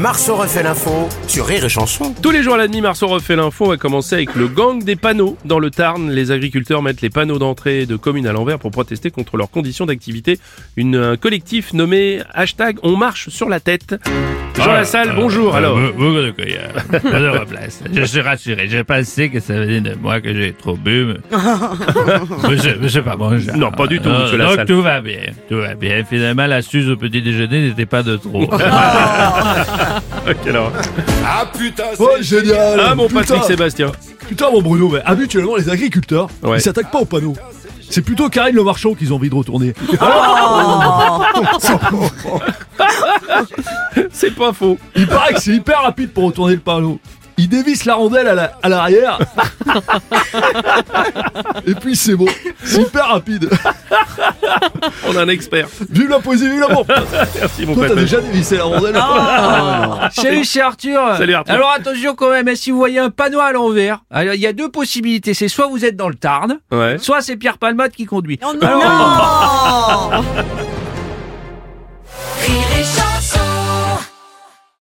Marceau refait l'info sur Rire et Chanson. Tous les jours à la demi, Marceau refait l'info. On va commencer avec le gang des panneaux. Dans le Tarn, les agriculteurs mettent les panneaux d'entrée de communes à l'envers pour protester contre leurs conditions d'activité. Une, un collectif nommé hashtag On marche sur la tête. Jean Lassalle, bonjour. Alors, Bou- Beaucoup de couilles. de replace. Je suis rassuré. J'ai pensé que ça venait de moi que j'ai trop bu. Mais, mais c'est pas bon. genre. Non, pas du tout, Euh, monsieur Donc tout va bien. Tout va bien. Finalement, la suze au petit déjeuner n'était pas de trop. ok, alors. Oh, génial Ah, mon Putain, Patrick Sébastien. Putain, mon Bruno, mais habituellement, les agriculteurs, Ouais. ils s'attaquent pas aux panneaux. C'est plutôt Karine Le Marchand qu'ils ont envie de retourner. C'est pas faux. Il paraît que c'est hyper rapide pour retourner le panneau. Il dévisse la rondelle à la- à l'arrière. Et puis c'est bon. C'est hyper rapide. On a un expert. Vive la poésie, vive l'amour. Merci, mon Toi, t'as déjà dévissé la rondelle Salut, c'est Arthur. Salut, Arthur. Alors attention quand même, hein, si vous voyez un panneau à l'envers, il y a deux possibilités. C'est soit vous êtes dans le Tarn, Ouais. soit c'est Pierre Palmade qui conduit. Oh non